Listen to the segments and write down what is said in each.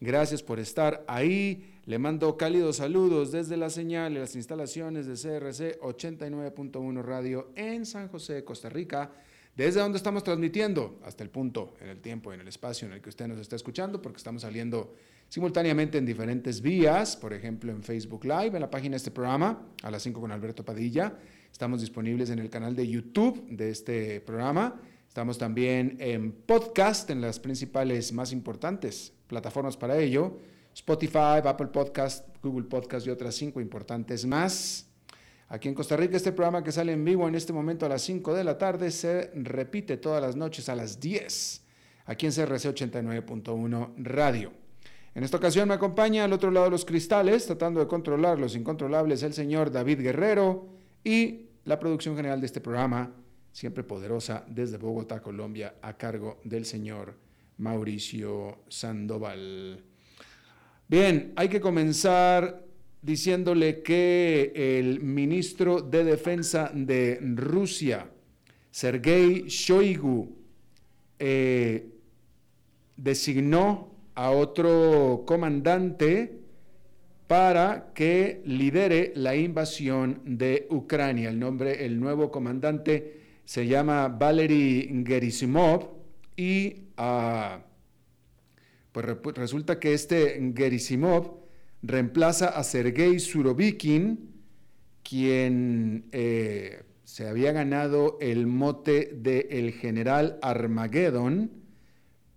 gracias por estar ahí. Le mando cálidos saludos desde la señal y las instalaciones de CRC 89.1 Radio en San José, Costa Rica, desde donde estamos transmitiendo hasta el punto, en el tiempo, en el espacio en el que usted nos está escuchando, porque estamos saliendo simultáneamente en diferentes vías, por ejemplo en Facebook Live, en la página de este programa, a las 5 con Alberto Padilla. Estamos disponibles en el canal de YouTube de este programa. Estamos también en podcast, en las principales más importantes plataformas para ello Spotify, Apple Podcast, Google Podcast y otras cinco importantes más. Aquí en Costa Rica este programa que sale en vivo en este momento a las 5 de la tarde se repite todas las noches a las 10 aquí en CRC 89.1 Radio. En esta ocasión me acompaña al otro lado de los cristales, tratando de controlar los incontrolables, el señor David Guerrero y la producción general de este programa, siempre poderosa, desde Bogotá, Colombia, a cargo del señor Mauricio Sandoval. Bien, hay que comenzar diciéndole que el ministro de Defensa de Rusia, Sergei Shoigu, eh, designó a otro comandante para que lidere la invasión de Ucrania. El nombre, el nuevo comandante se llama Valery Gerasimov y uh, pues resulta que este Gerisimov reemplaza a Sergei Surovikin, quien eh, se había ganado el mote de el general Armageddon,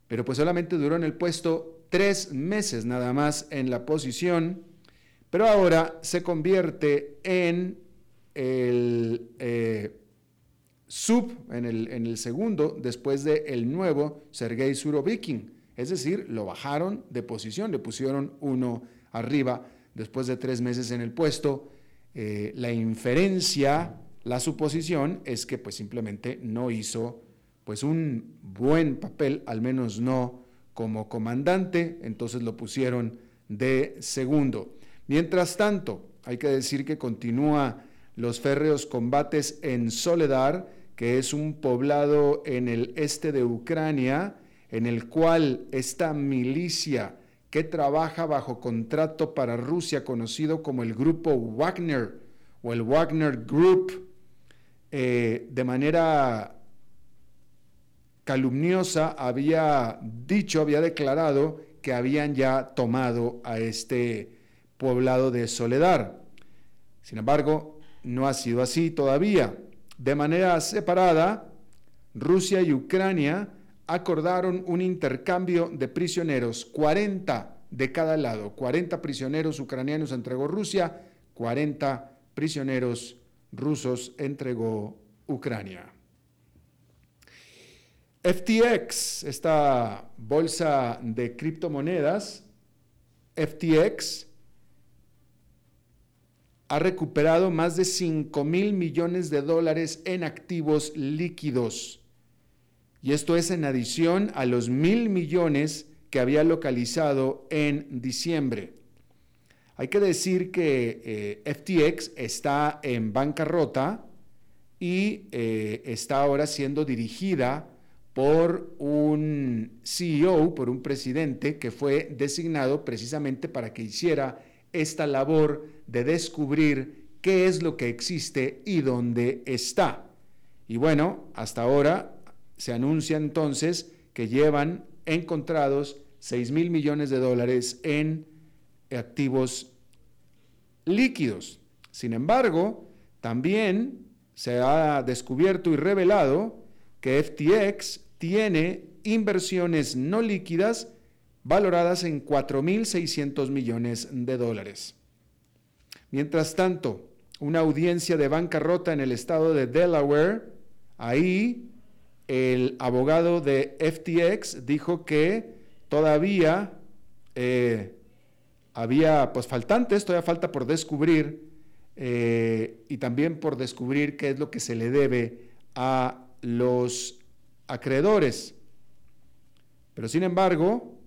pero pues solamente duró en el puesto tres meses nada más en la posición, pero ahora se convierte en el eh, sub, en el, en el, segundo, después el nuevo Sergei Surovikin. Es decir, lo bajaron de posición, le pusieron uno arriba después de tres meses en el puesto. Eh, la inferencia, la suposición es que pues simplemente no hizo pues un buen papel, al menos no como comandante, entonces lo pusieron de segundo. Mientras tanto, hay que decir que continúa los férreos combates en Soledar, que es un poblado en el este de Ucrania, en el cual esta milicia que trabaja bajo contrato para Rusia, conocido como el grupo Wagner o el Wagner Group, eh, de manera calumniosa había dicho, había declarado que habían ya tomado a este poblado de Soledad. Sin embargo, no ha sido así todavía. De manera separada, Rusia y Ucrania acordaron un intercambio de prisioneros, 40 de cada lado, 40 prisioneros ucranianos entregó Rusia, 40 prisioneros rusos entregó Ucrania. FTX, esta bolsa de criptomonedas, FTX, ha recuperado más de 5 mil millones de dólares en activos líquidos y esto es en adición a los mil millones que había localizado en diciembre. Hay que decir que eh, FTX está en bancarrota y eh, está ahora siendo dirigida por un CEO, por un presidente que fue designado precisamente para que hiciera esta labor de descubrir qué es lo que existe y dónde está. Y bueno, hasta ahora se anuncia entonces que llevan encontrados 6 mil millones de dólares en activos líquidos. Sin embargo, también se ha descubierto y revelado que FTX tiene inversiones no líquidas valoradas en 4.600 millones de dólares. Mientras tanto, una audiencia de bancarrota en el estado de Delaware, ahí el abogado de FTX dijo que todavía eh, había pues faltantes, todavía falta por descubrir eh, y también por descubrir qué es lo que se le debe a los acreedores. Pero sin embargo,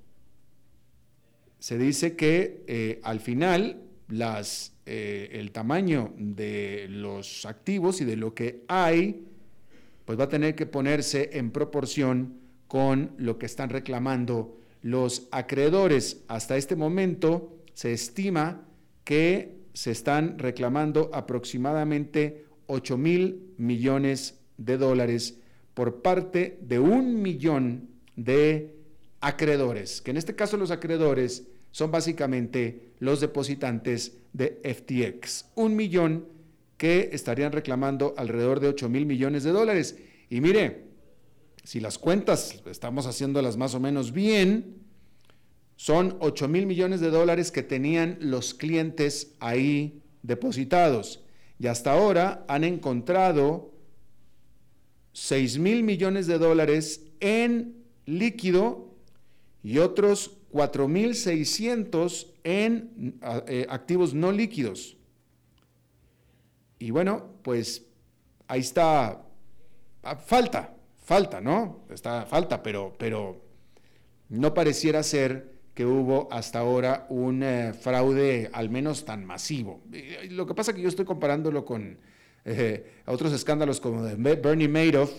se dice que eh, al final las, eh, el tamaño de los activos y de lo que hay, pues va a tener que ponerse en proporción con lo que están reclamando los acreedores. Hasta este momento se estima que se están reclamando aproximadamente 8 mil millones de dólares por parte de un millón de acreedores, que en este caso los acreedores son básicamente los depositantes de FTX. Un millón que estarían reclamando alrededor de 8 mil millones de dólares. Y mire, si las cuentas estamos haciéndolas más o menos bien, son 8 mil millones de dólares que tenían los clientes ahí depositados. Y hasta ahora han encontrado 6 mil millones de dólares en líquido y otros 4.600 en eh, activos no líquidos. Y bueno, pues ahí está, ah, falta, falta, ¿no? Está, falta, pero, pero no pareciera ser que hubo hasta ahora un eh, fraude al menos tan masivo. Lo que pasa es que yo estoy comparándolo con eh, otros escándalos como de Bernie Madoff,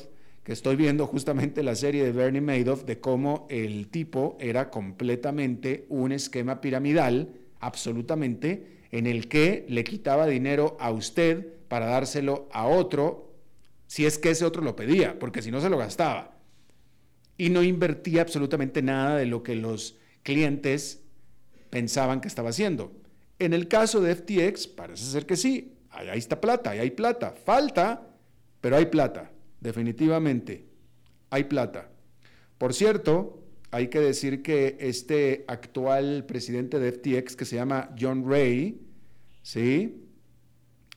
que estoy viendo justamente la serie de Bernie Madoff de cómo el tipo era completamente un esquema piramidal, absolutamente, en el que le quitaba dinero a usted para dárselo a otro, si es que ese otro lo pedía, porque si no se lo gastaba. Y no invertía absolutamente nada de lo que los clientes pensaban que estaba haciendo. En el caso de FTX, parece ser que sí, ahí está plata, ahí hay plata, falta, pero hay plata, definitivamente, hay plata. Por cierto, hay que decir que este actual presidente de FTX, que se llama John Ray, ¿sí?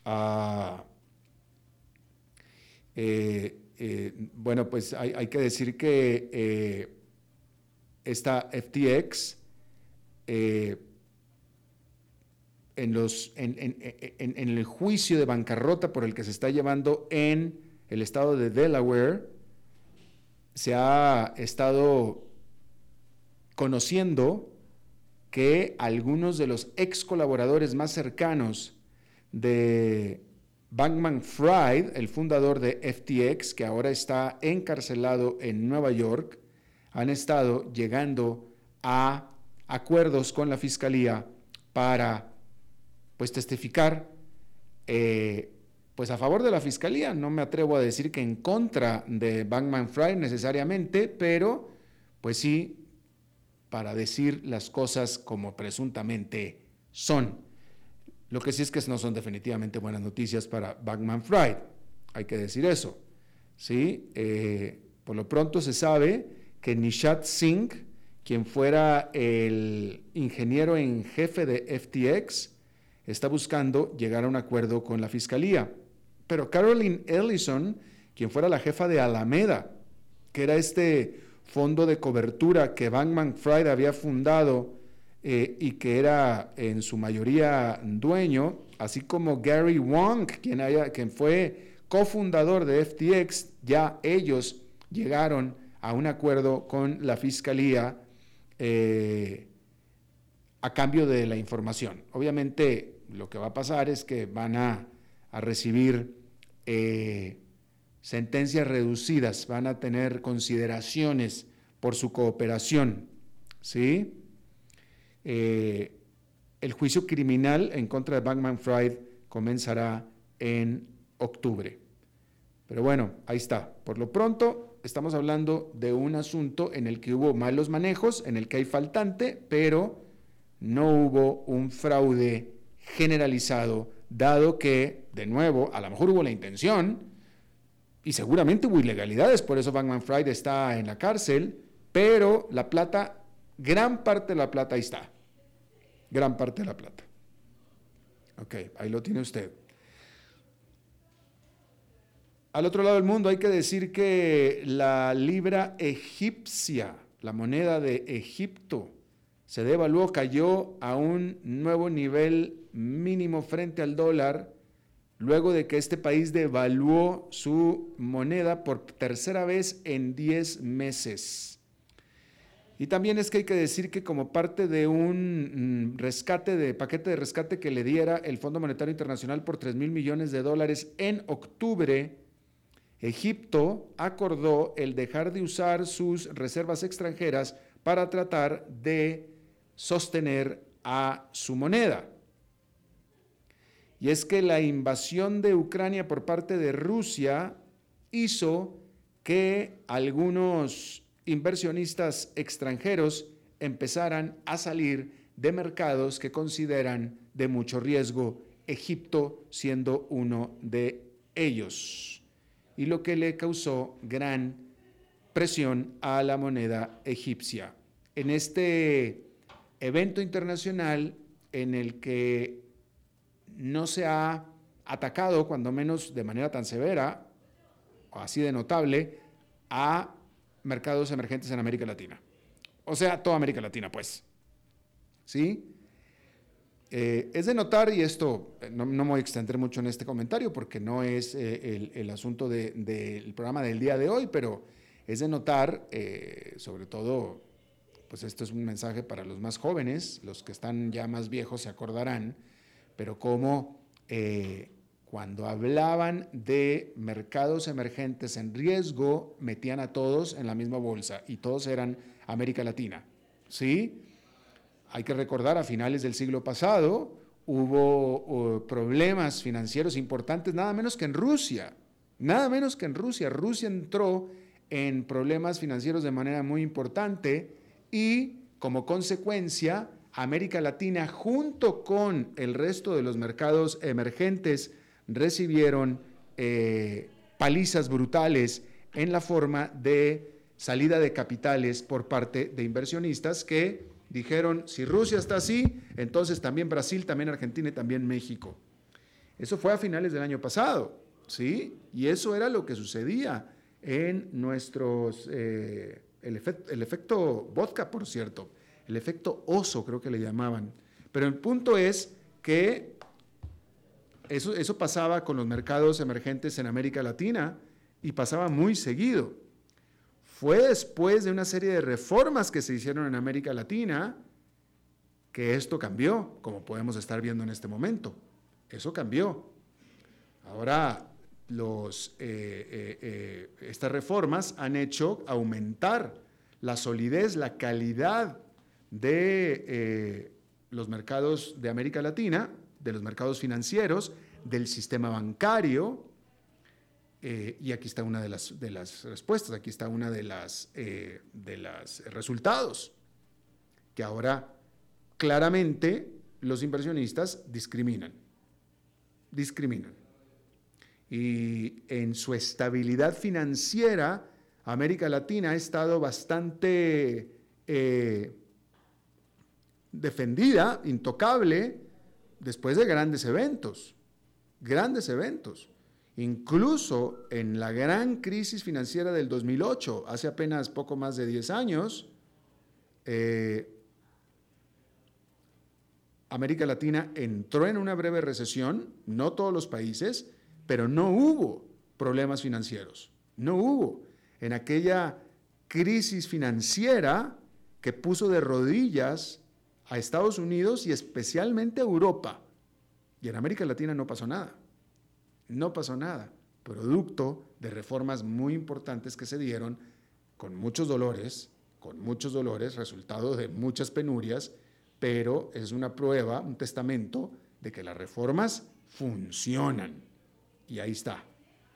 Ah, eh, eh, bueno, pues hay, que decir que eh, esta FTX en, los, en, el juicio de bancarrota por el que se está llevando en el estado de Delaware, se ha estado conociendo que algunos de los ex colaboradores más cercanos de Bankman Fried, el fundador de FTX, que ahora está encarcelado en Nueva York, han estado llegando a acuerdos con la fiscalía para pues testificar eh, pues a favor de la fiscalía. No me atrevo a decir que en contra de Bankman Fry necesariamente, pero pues sí para decir las cosas como presuntamente son. Lo que sí es que no son definitivamente buenas noticias para Bankman Fried, hay que decir eso. ¿sí? Eh, por lo pronto se sabe que Nishat Singh, quien fuera el ingeniero en jefe de FTX, está buscando llegar a un acuerdo con la fiscalía. Pero Caroline Ellison, quien fuera la jefa de Alameda, que era este fondo de cobertura que Bankman Fried había fundado eh, y que era en su mayoría dueño, así como Gary Wong, quien, fue cofundador de FTX, ya ellos llegaron a un acuerdo con la Fiscalía eh, a cambio de la información. Obviamente lo que va a pasar es que van a, recibir eh, sentencias reducidas, van a tener consideraciones por su cooperación. ¿sí? Eh, el juicio criminal en contra de Bankman Fried comenzará en octubre. Pero bueno, ahí está. Por lo pronto, estamos hablando de un asunto en el que hubo malos manejos, en el que hay faltante, pero no hubo un fraude generalizado, dado que, de nuevo, a lo mejor hubo la intención y seguramente hubo ilegalidades, por eso Bankman Fried está en la cárcel, Pero la plata, gran parte de la plata ahí está. Gran parte de la plata. Ok, ahí lo tiene usted. Al otro lado del mundo hay que decir que la libra egipcia, la moneda de Egipto, se devaluó, cayó a un nuevo nivel mínimo frente al dólar, luego de que este país devaluó su moneda por tercera vez en 10 meses. Y también es que hay que decir que como parte de un mm, rescate, de paquete de rescate que le diera el Fondo Monetario Internacional por 3 mil millones de dólares en octubre, Egipto acordó el dejar de usar sus reservas extranjeras para tratar de sostener a su moneda. Y es que la invasión de Ucrania por parte de Rusia hizo que algunos inversionistas extranjeros empezaran a salir de mercados que consideran de mucho riesgo, Egipto siendo uno de ellos, y lo que le causó gran presión a la moneda egipcia. En este evento internacional en el que no se ha atacado, cuando menos de manera tan severa o así de notable, a mercados emergentes en América Latina. O sea, toda América Latina, pues. ¿Sí? Eh, es de notar, y esto eh, no, me voy a extender mucho en este comentario porque no es eh, el, asunto del programa del día de hoy, pero es de notar, sobre todo, pues esto es un mensaje para los más jóvenes, los que están ya más viejos se acordarán, pero como cuando hablaban de mercados emergentes en riesgo, metían a todos en la misma bolsa y todos eran América Latina. ¿Sí? Hay que recordar, a finales del siglo pasado hubo problemas financieros importantes, nada menos que en Rusia. Nada menos que en Rusia. Rusia entró en problemas financieros de manera muy importante y como consecuencia, América Latina, junto con el resto de los mercados emergentes, recibieron eh, palizas brutales en la forma de salida de capitales por parte de inversionistas que dijeron, si Rusia está así, entonces también Brasil, también Argentina y también México. Eso fue a finales del año pasado, ¿sí? Y eso era lo que sucedía en nuestros, eh, el, el efecto vodka, por cierto, el efecto oso creo que le llamaban. Pero el punto es que eso, eso pasaba con los mercados emergentes en América Latina y pasaba muy seguido. Fue después de una serie de reformas que se hicieron en América Latina que esto cambió, como podemos estar viendo en este momento. Eso cambió. Ahora, eh, eh, eh, estas reformas han hecho aumentar la solidez, la calidad de los mercados de América Latina de los mercados financieros, del sistema bancario, eh, y aquí está una de las, de las respuestas, aquí está una de las eh, de los resultados, que ahora claramente los inversionistas discriminan, discriminan. Y en su estabilidad financiera, América Latina ha estado bastante eh, defendida, intocable, después de grandes eventos, grandes eventos. Incluso en la gran crisis financiera del 2008, hace apenas poco más de 10 años, eh, América Latina entró en una breve recesión, no todos los países, pero no hubo problemas financieros, no hubo. En aquella crisis financiera que puso de rodillas a Estados Unidos y especialmente a Europa. Y en América Latina no pasó nada. No pasó nada. Producto de reformas muy importantes que se dieron con muchos dolores, con muchos dolores, resultado de muchas penurias, pero es una prueba, un testamento de que las reformas funcionan. Y ahí está.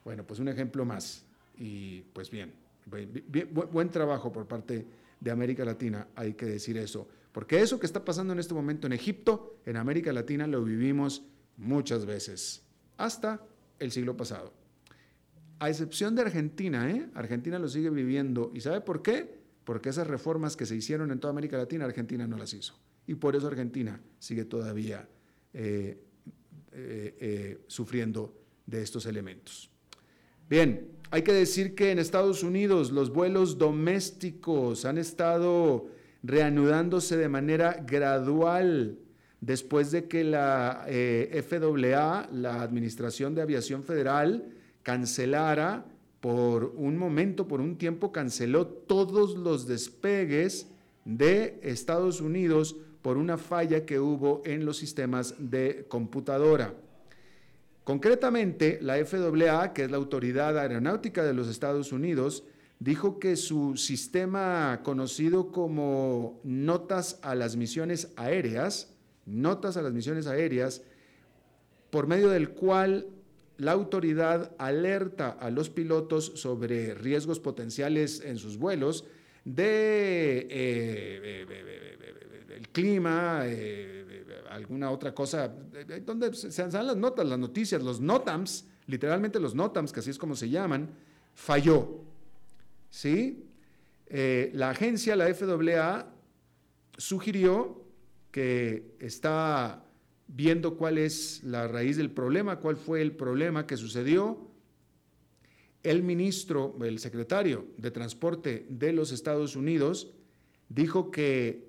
Bueno, pues un ejemplo más. Y pues bien, buen trabajo por parte de América Latina, hay que decir eso. Porque eso que está pasando en este momento en Egipto, en América Latina, lo vivimos muchas veces, hasta el siglo pasado. A excepción de Argentina, ¿eh? Argentina lo sigue viviendo. ¿Y sabe por qué? porque esas reformas que se hicieron en toda América Latina, Argentina no las hizo. Y por eso Argentina sigue todavía eh, eh, eh, sufriendo de estos elementos. Bien, hay que decir que en Estados Unidos los vuelos domésticos han estado reanudándose de manera gradual después de que la FAA, la Administración de Aviación Federal, cancelara por un momento, por un tiempo, canceló todos los despegues de Estados Unidos por una falla que hubo en los sistemas de computadora. Concretamente, la FAA, que es la Autoridad Aeronáutica de los Estados Unidos, dijo que su sistema conocido como notas a las misiones aéreas, notas a las misiones aéreas, por medio del cual la autoridad alerta a los pilotos sobre riesgos potenciales en sus vuelos de eh, el clima, eh, alguna otra cosa, donde se dan las notas, las noticias, los NOTAMs, literalmente los NOTAMs, que así es como se llaman, falló. ¿Sí? Eh, la agencia, la FAA, sugirió que está viendo cuál es la raíz del problema, cuál fue el problema que sucedió. El ministro, el secretario de Transporte de los Estados Unidos, dijo que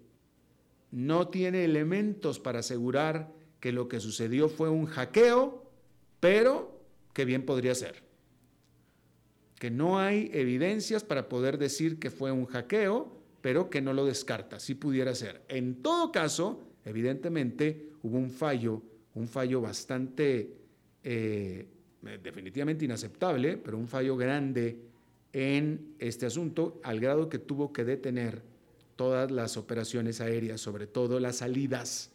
no tiene elementos para asegurar que lo que sucedió fue un hackeo, pero que bien podría ser. Que no hay evidencias para poder decir que fue un hackeo, pero que no lo descarta, si pudiera ser. En todo caso, evidentemente, hubo un fallo, un fallo bastante, eh, definitivamente inaceptable, pero un fallo grande en este asunto, al grado que tuvo que detener todas las operaciones aéreas, sobre todo las salidas,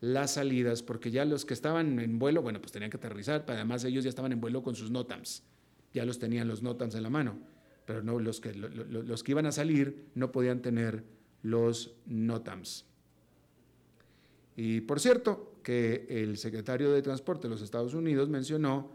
las salidas, porque ya los que estaban en vuelo, bueno, pues tenían que aterrizar, pero además ellos ya estaban en vuelo con sus NOTAMs, ya los tenían los NOTAMs en la mano, pero no, los que, los que iban a salir no podían tener los NOTAMs. Y por cierto, que el secretario de Transporte de los Estados Unidos mencionó,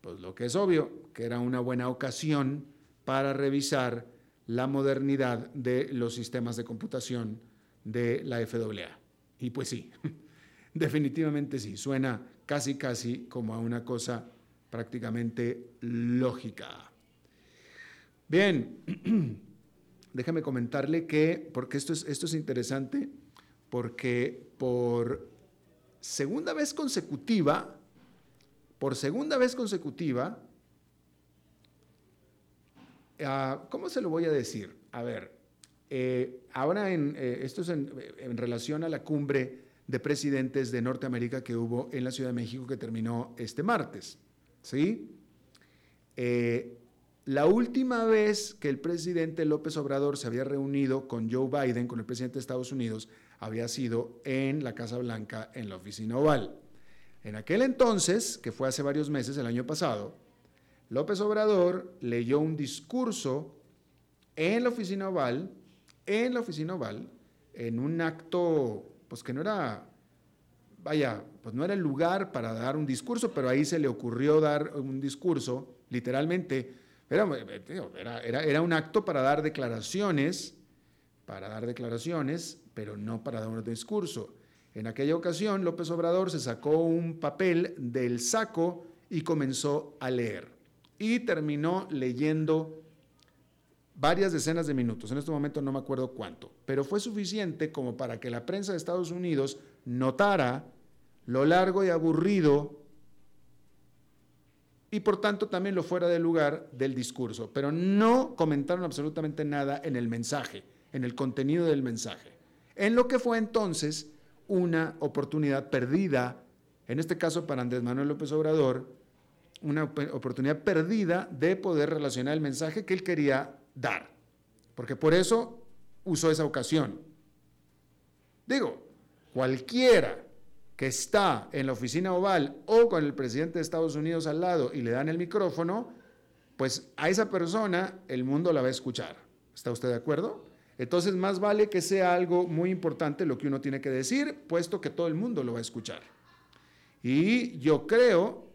pues lo que es obvio, que era una buena ocasión para revisar la modernidad de los sistemas de computación de la FAA. Y pues sí, definitivamente sí, suena casi casi como a una cosa prácticamente lógica. Bien, déjame comentarle que, porque esto es, esto es interesante, porque por segunda vez consecutiva, por segunda vez consecutiva, ah, ¿cómo se lo voy a decir? A ver, eh, ahora en, eh, esto es en, relación a la cumbre de presidentes de Norteamérica que hubo en la Ciudad de México que terminó este martes, ¿sí? Eh, la última vez que el presidente López Obrador se había reunido con Joe Biden, con el presidente de Estados Unidos, había sido en la Casa Blanca, en la oficina oval. En aquel entonces, que fue hace varios meses, el año pasado, López Obrador leyó un discurso en la oficina oval, en la oficina oval, en un acto, pues que no era, vaya, pues no era el lugar para dar un discurso, pero ahí se le ocurrió dar un discurso, literalmente, era, era, era un acto para dar declaraciones, para dar declaraciones pero no para dar un discurso. En aquella ocasión, López Obrador se sacó un papel del saco y comenzó a leer. Y terminó leyendo varias decenas de minutos. En este momento no me acuerdo cuánto, pero fue suficiente como para que la prensa de Estados Unidos notara lo largo y aburrido y por tanto también lo fuera de lugar del discurso, pero no comentaron absolutamente nada en el mensaje, en el contenido del mensaje. En lo que fue entonces una oportunidad perdida, en este caso para Andrés Manuel López Obrador, una oportunidad perdida de poder relacionar el mensaje que él quería dar, porque por eso usó esa ocasión. Digo, cualquiera que está en la oficina oval o con el presidente de Estados Unidos al lado y le dan el micrófono, pues a esa persona el mundo la va a escuchar. ¿Está usted de acuerdo? Entonces, más vale que sea algo muy importante lo que uno tiene que decir, puesto que todo el mundo lo va a escuchar. Y yo creo,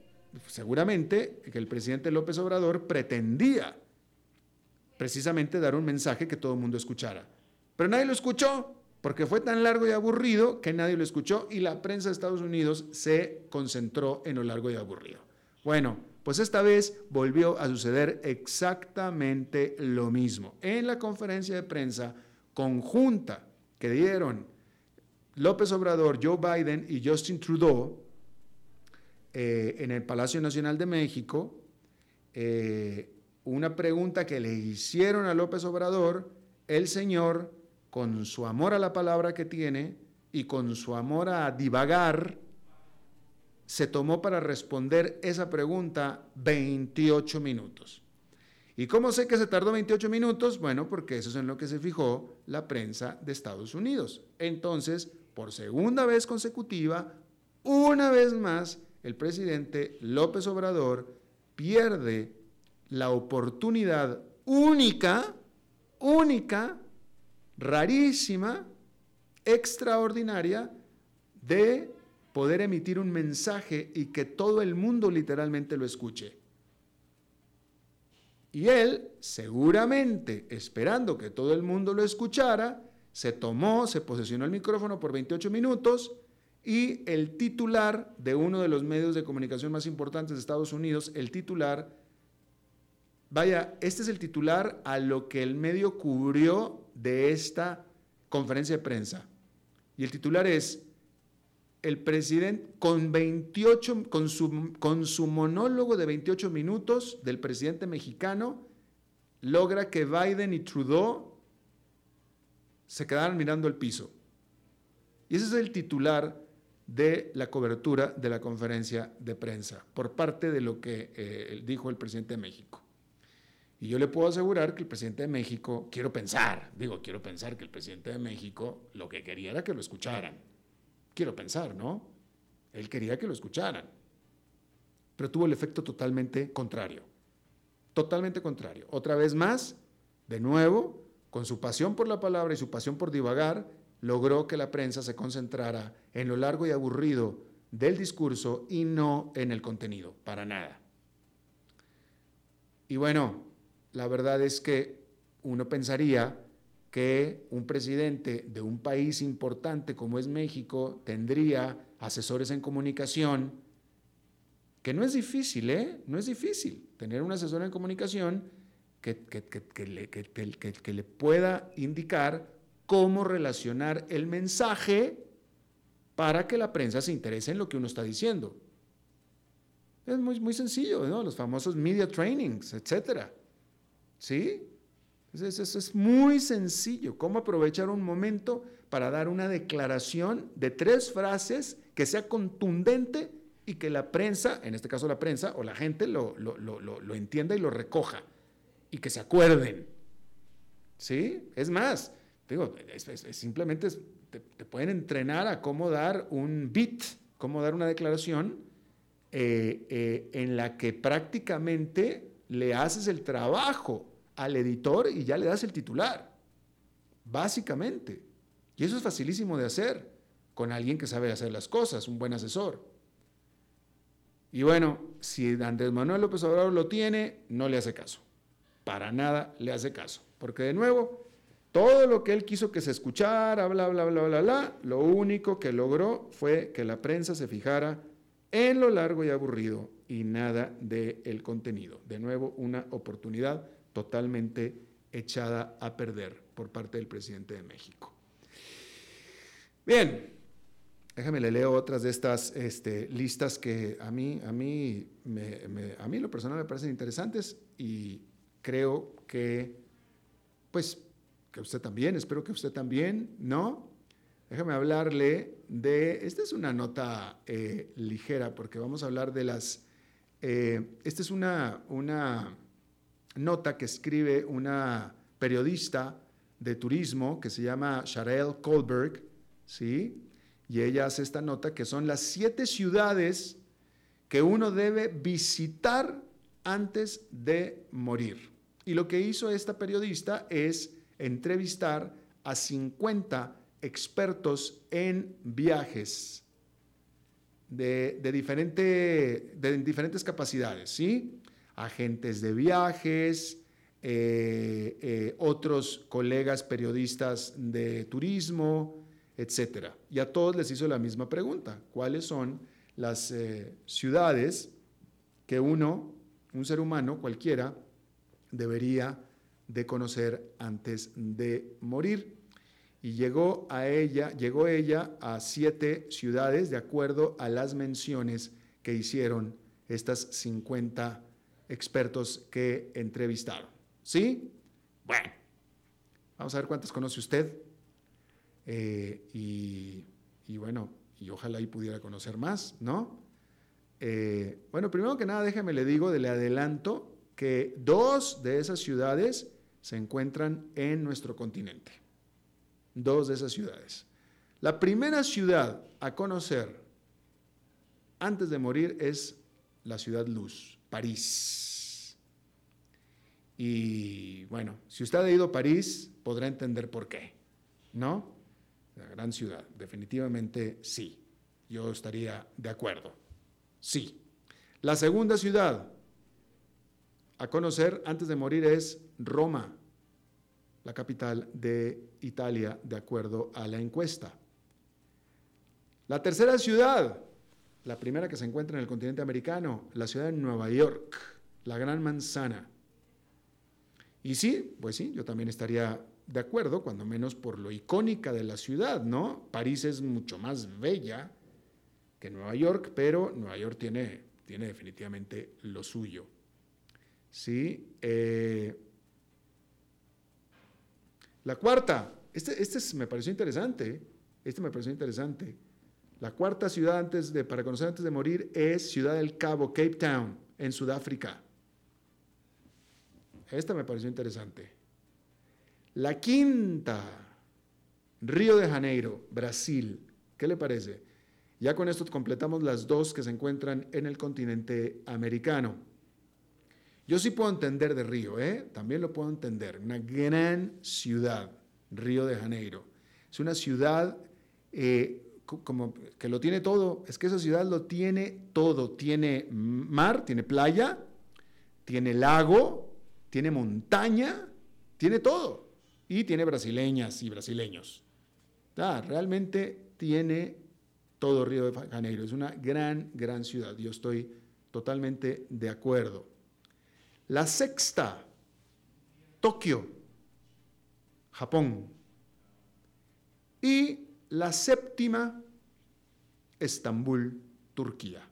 seguramente, que el presidente López Obrador pretendía precisamente dar un mensaje que todo el mundo escuchara. Pero nadie lo escuchó porque fue tan largo y aburrido que nadie lo escuchó y la prensa de Estados Unidos se concentró en lo largo y aburrido. Bueno, pues esta vez volvió a suceder exactamente lo mismo. En la conferencia de prensa conjunta que dieron López Obrador, Joe Biden y Justin Trudeau eh, en el Palacio Nacional de México, eh, una pregunta que le hicieron a López Obrador, el señor con su amor a la palabra que tiene y con su amor a divagar, se tomó para responder esa pregunta 28 minutos. ¿Y cómo sé que se tardó 28 minutos? Bueno, porque eso es en lo que se fijó la prensa de Estados Unidos. Entonces, por segunda vez consecutiva, una vez más, el presidente López Obrador pierde la oportunidad única, única, rarísima, extraordinaria de poder emitir un mensaje y que todo el mundo literalmente lo escuche. Y él, seguramente, esperando que todo el mundo lo escuchara, se tomó, se posesionó el micrófono por 28 minutos y el titular de uno de los medios de comunicación más importantes de Estados Unidos, el titular, vaya, este es el titular a lo que el medio cubrió de esta conferencia de prensa. Y el titular es, el presidente, con 28, con su, con su monólogo de 28 minutos del presidente mexicano, logra que Biden y Trudeau se quedaran mirando el piso. Y ese es el titular de la cobertura de la conferencia de prensa por parte de lo que eh, dijo el presidente de México. Y yo le puedo asegurar que el presidente de México, quiero pensar, digo, quiero pensar que el presidente de México lo que quería era que lo escucharan. Quiero pensar, ¿no? Él quería que lo escucharan. Pero tuvo el efecto totalmente contrario. Totalmente contrario. Otra vez más, de nuevo, con su pasión por la palabra y su pasión por divagar, logró que la prensa se concentrara en lo largo y aburrido del discurso y no en el contenido, para nada. Y bueno, la verdad es que uno pensaría que un presidente de un país importante como es México tendría asesores en comunicación, que no es difícil, ¿eh? No es difícil tener un asesor en comunicación que, le, que le pueda indicar cómo relacionar el mensaje para que la prensa se interese en lo que uno está diciendo. Es muy, muy sencillo, ¿no? Los famosos media trainings, etcétera. ¿Sí? Eso es muy sencillo. ¿Cómo aprovechar un momento para dar una declaración de tres frases que sea contundente y que la prensa, en este caso la prensa o la gente, lo, lo, entienda y lo recoja y que se acuerden? ¿Sí? Es más, digo, simplemente te, pueden entrenar a cómo dar un beat, cómo dar una declaración eh, eh, en la que prácticamente le haces el trabajo al editor y ya le das el titular, básicamente. Y eso es facilísimo de hacer con alguien que sabe hacer las cosas, un buen asesor. Y bueno, si Andrés Manuel López Obrador lo tiene, no le hace caso. Para nada le hace caso. Porque de nuevo, todo lo que él quiso que se escuchara, bla, bla, bla, bla, bla, lo único que logró fue que la prensa se fijara en lo largo y aburrido y nada del el contenido. De nuevo, una oportunidad totalmente echada a perder por parte del presidente de México. Bien, déjame le leo otras de estas este, listas que a mí, a, mí a mí lo personal me parecen interesantes y creo que, pues, que usted también, espero que usted también, ¿no? Déjame hablarle de, esta es una nota eh, ligera porque vamos a hablar de las, eh, esta es una, una nota que escribe una periodista de turismo que se llama Sharelle Kohlberg, ¿sí? Y ella hace esta nota que son las siete ciudades que uno debe visitar antes de morir. Y lo que hizo esta periodista es entrevistar a 50 expertos en viajes de, de, de diferentes capacidades, ¿sí? agentes de viajes, eh, eh, otros colegas periodistas de turismo, etc. Y a todos les hizo la misma pregunta, ¿cuáles son las eh, ciudades que uno, un ser humano cualquiera, debería de conocer antes de morir? Y llegó a ella, llegó ella a siete ciudades de acuerdo a las menciones que hicieron estas 50 expertos que entrevistaron. ¿Sí? Bueno, vamos a ver cuántas conoce usted. Eh, y, bueno, y ojalá y pudiera conocer más, ¿no? Eh, bueno, primero que nada, déjeme le digo, le adelanto que dos de esas ciudades se encuentran en nuestro continente. Dos de esas ciudades. La primera ciudad a conocer antes de morir es la ciudad luz, París. Y bueno, si usted ha ido a París, podrá entender por qué, ¿no? La gran ciudad, definitivamente sí. Yo estaría de acuerdo. Sí. La segunda ciudad a conocer antes de morir es Roma, la capital de Italia, de acuerdo a la encuesta. La tercera ciudad la primera que se encuentra en el continente americano, la ciudad de Nueva York, la gran manzana. Y sí, pues sí, yo también estaría de acuerdo, cuando menos por lo icónica de la ciudad, ¿no? París es mucho más bella que Nueva York, pero Nueva York tiene, tiene definitivamente lo suyo. Sí. Eh, la cuarta, este, este me pareció interesante, este me pareció interesante. La cuarta ciudad antes de, para conocer antes de morir es Ciudad del Cabo, Cape Town, en Sudáfrica. Esta me pareció interesante. La quinta, Río de Janeiro, Brasil. ¿Qué le parece? Ya con esto completamos las dos que se encuentran en el continente americano. Yo sí puedo entender de Río, ¿eh? también lo puedo entender. Una gran ciudad, Río de Janeiro. Es una ciudad eh, como que lo tiene todo, es que esa ciudad lo tiene todo, tiene mar, tiene playa, tiene lago, tiene montaña, tiene todo, y tiene brasileñas y brasileños. realmente tiene todo Río de Janeiro, es una gran, gran ciudad, yo estoy totalmente de acuerdo. La sexta, Tokio, Japón. Y la séptima, Estambul, Turquía.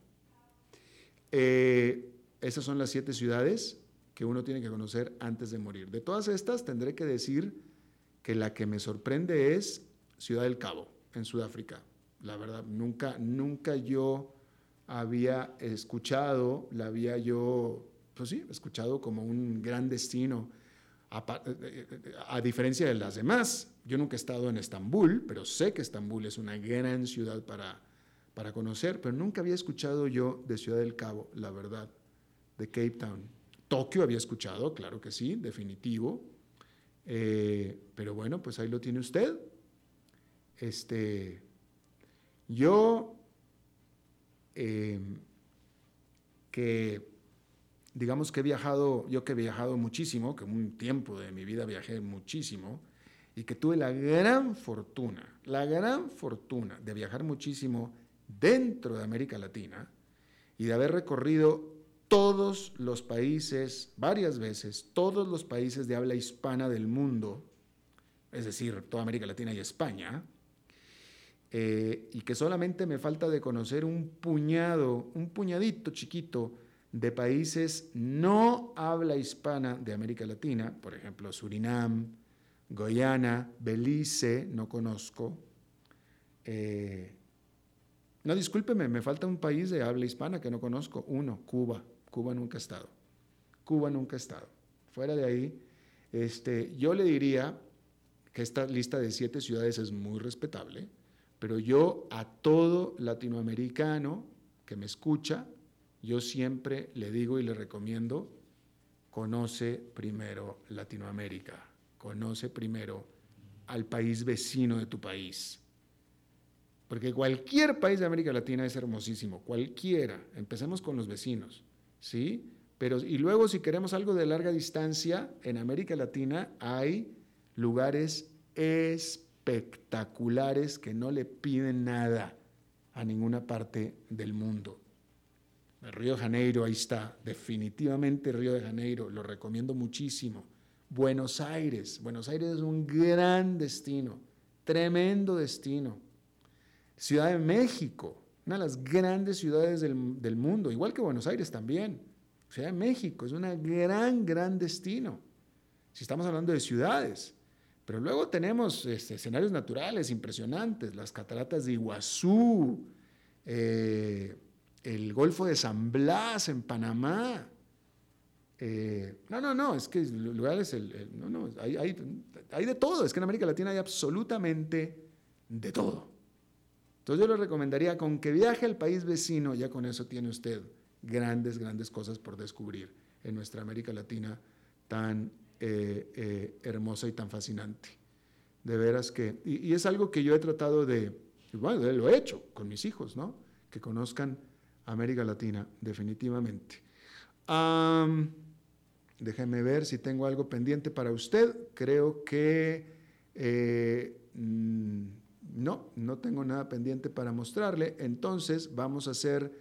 Eh, esas son las siete ciudades que uno tiene que conocer antes de morir. De todas estas, tendré que decir que la que me sorprende es Ciudad del Cabo, en Sudáfrica. La verdad, nunca, nunca yo había escuchado, la había yo, pues sí, escuchado como un gran destino a, diferencia de las demás, yo nunca he estado en Estambul, pero sé que Estambul es una gran ciudad para, para conocer, pero nunca había escuchado yo de Ciudad del Cabo, la verdad, de Cape Town. Tokio había escuchado, claro que sí, definitivo. Eh, pero bueno, pues ahí lo tiene usted. Este, yo, eh, que digamos que he viajado, yo que he viajado muchísimo, que un tiempo de mi vida viajé muchísimo, y que tuve la gran fortuna, la gran fortuna de viajar muchísimo dentro de América Latina y de haber recorrido todos los países, varias veces, todos los países de habla hispana del mundo, es decir, toda América Latina y España, eh, y que solamente me falta de conocer un puñado, un puñadito chiquito de países no habla hispana de América Latina, por ejemplo, Surinam, Guyana, Belice, no conozco. Eh, no, discúlpeme, me falta un país de habla hispana que no conozco. Uno, Cuba. Cuba nunca ha estado. Cuba nunca ha estado. Fuera de ahí, este, yo le diría que esta lista de siete ciudades es muy respetable, pero yo a todo latinoamericano que me escucha, yo siempre le digo y le recomiendo, conoce primero Latinoamérica, conoce primero al país vecino de tu país. Porque cualquier país de América Latina es hermosísimo, cualquiera. Empecemos con los vecinos, ¿sí? Pero, y luego, si queremos algo de larga distancia, en América Latina hay lugares espectaculares que no le piden nada a ninguna parte del mundo. El Río de Janeiro, ahí está, definitivamente Río de Janeiro, lo recomiendo muchísimo. Buenos Aires, Buenos Aires es un gran destino, tremendo destino. Ciudad de México, una de las grandes ciudades del, del mundo, igual que Buenos Aires también. Ciudad de México es un gran, gran destino. Si estamos hablando de ciudades, pero luego tenemos este, escenarios naturales impresionantes, las cataratas de Iguazú, eh, el Golfo de San Blas en Panamá. Eh, no, no, no, es que el lugar es el, no, no, hay, hay, de todo, es que en América Latina hay absolutamente de todo. Entonces yo le recomendaría con que viaje al país vecino, ya con eso tiene usted grandes, grandes cosas por descubrir en nuestra América Latina tan eh, eh, hermosa y tan fascinante. De veras que, y, es algo que yo he tratado de, bueno, lo he hecho con mis hijos, ¿no? Que conozcan América Latina, definitivamente. déjeme ver si tengo algo pendiente para usted. Creo que eh, mm, no, no tengo nada pendiente para mostrarle. Entonces vamos a hacer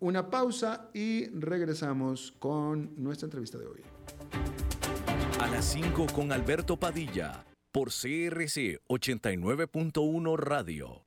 una pausa y regresamos con nuestra entrevista de hoy. A las 5 con Alberto Padilla por CRC 89.1 Radio.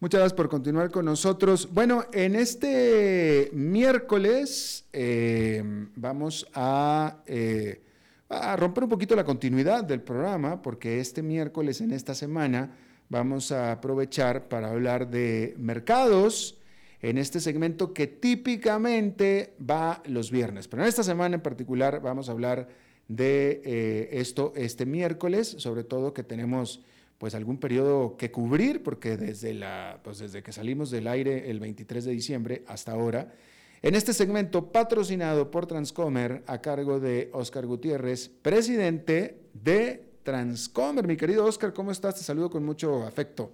Muchas gracias por continuar con nosotros. Bueno, en este miércoles eh, vamos a, eh, a, romper un poquito la continuidad del programa, porque este miércoles, en esta semana, vamos a aprovechar para hablar de mercados, en este segmento que típicamente va los viernes. Pero en esta semana en particular vamos a hablar de eh, esto este miércoles, sobre todo que tenemos pues algún periodo que cubrir, porque desde, la, pues desde que salimos del aire el 23 de diciembre hasta ahora, en este segmento patrocinado por Transcomer a cargo de Oscar Gutiérrez, presidente de Transcomer. Mi querido Oscar, ¿cómo estás? Te saludo con mucho afecto.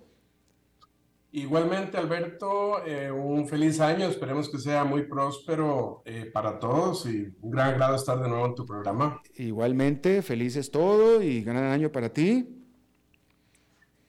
Igualmente, Alberto, eh, un feliz año, esperemos que sea muy próspero eh, para todos y un gran agrado estar de nuevo en tu programa. Igualmente, felices todo y gran año para ti.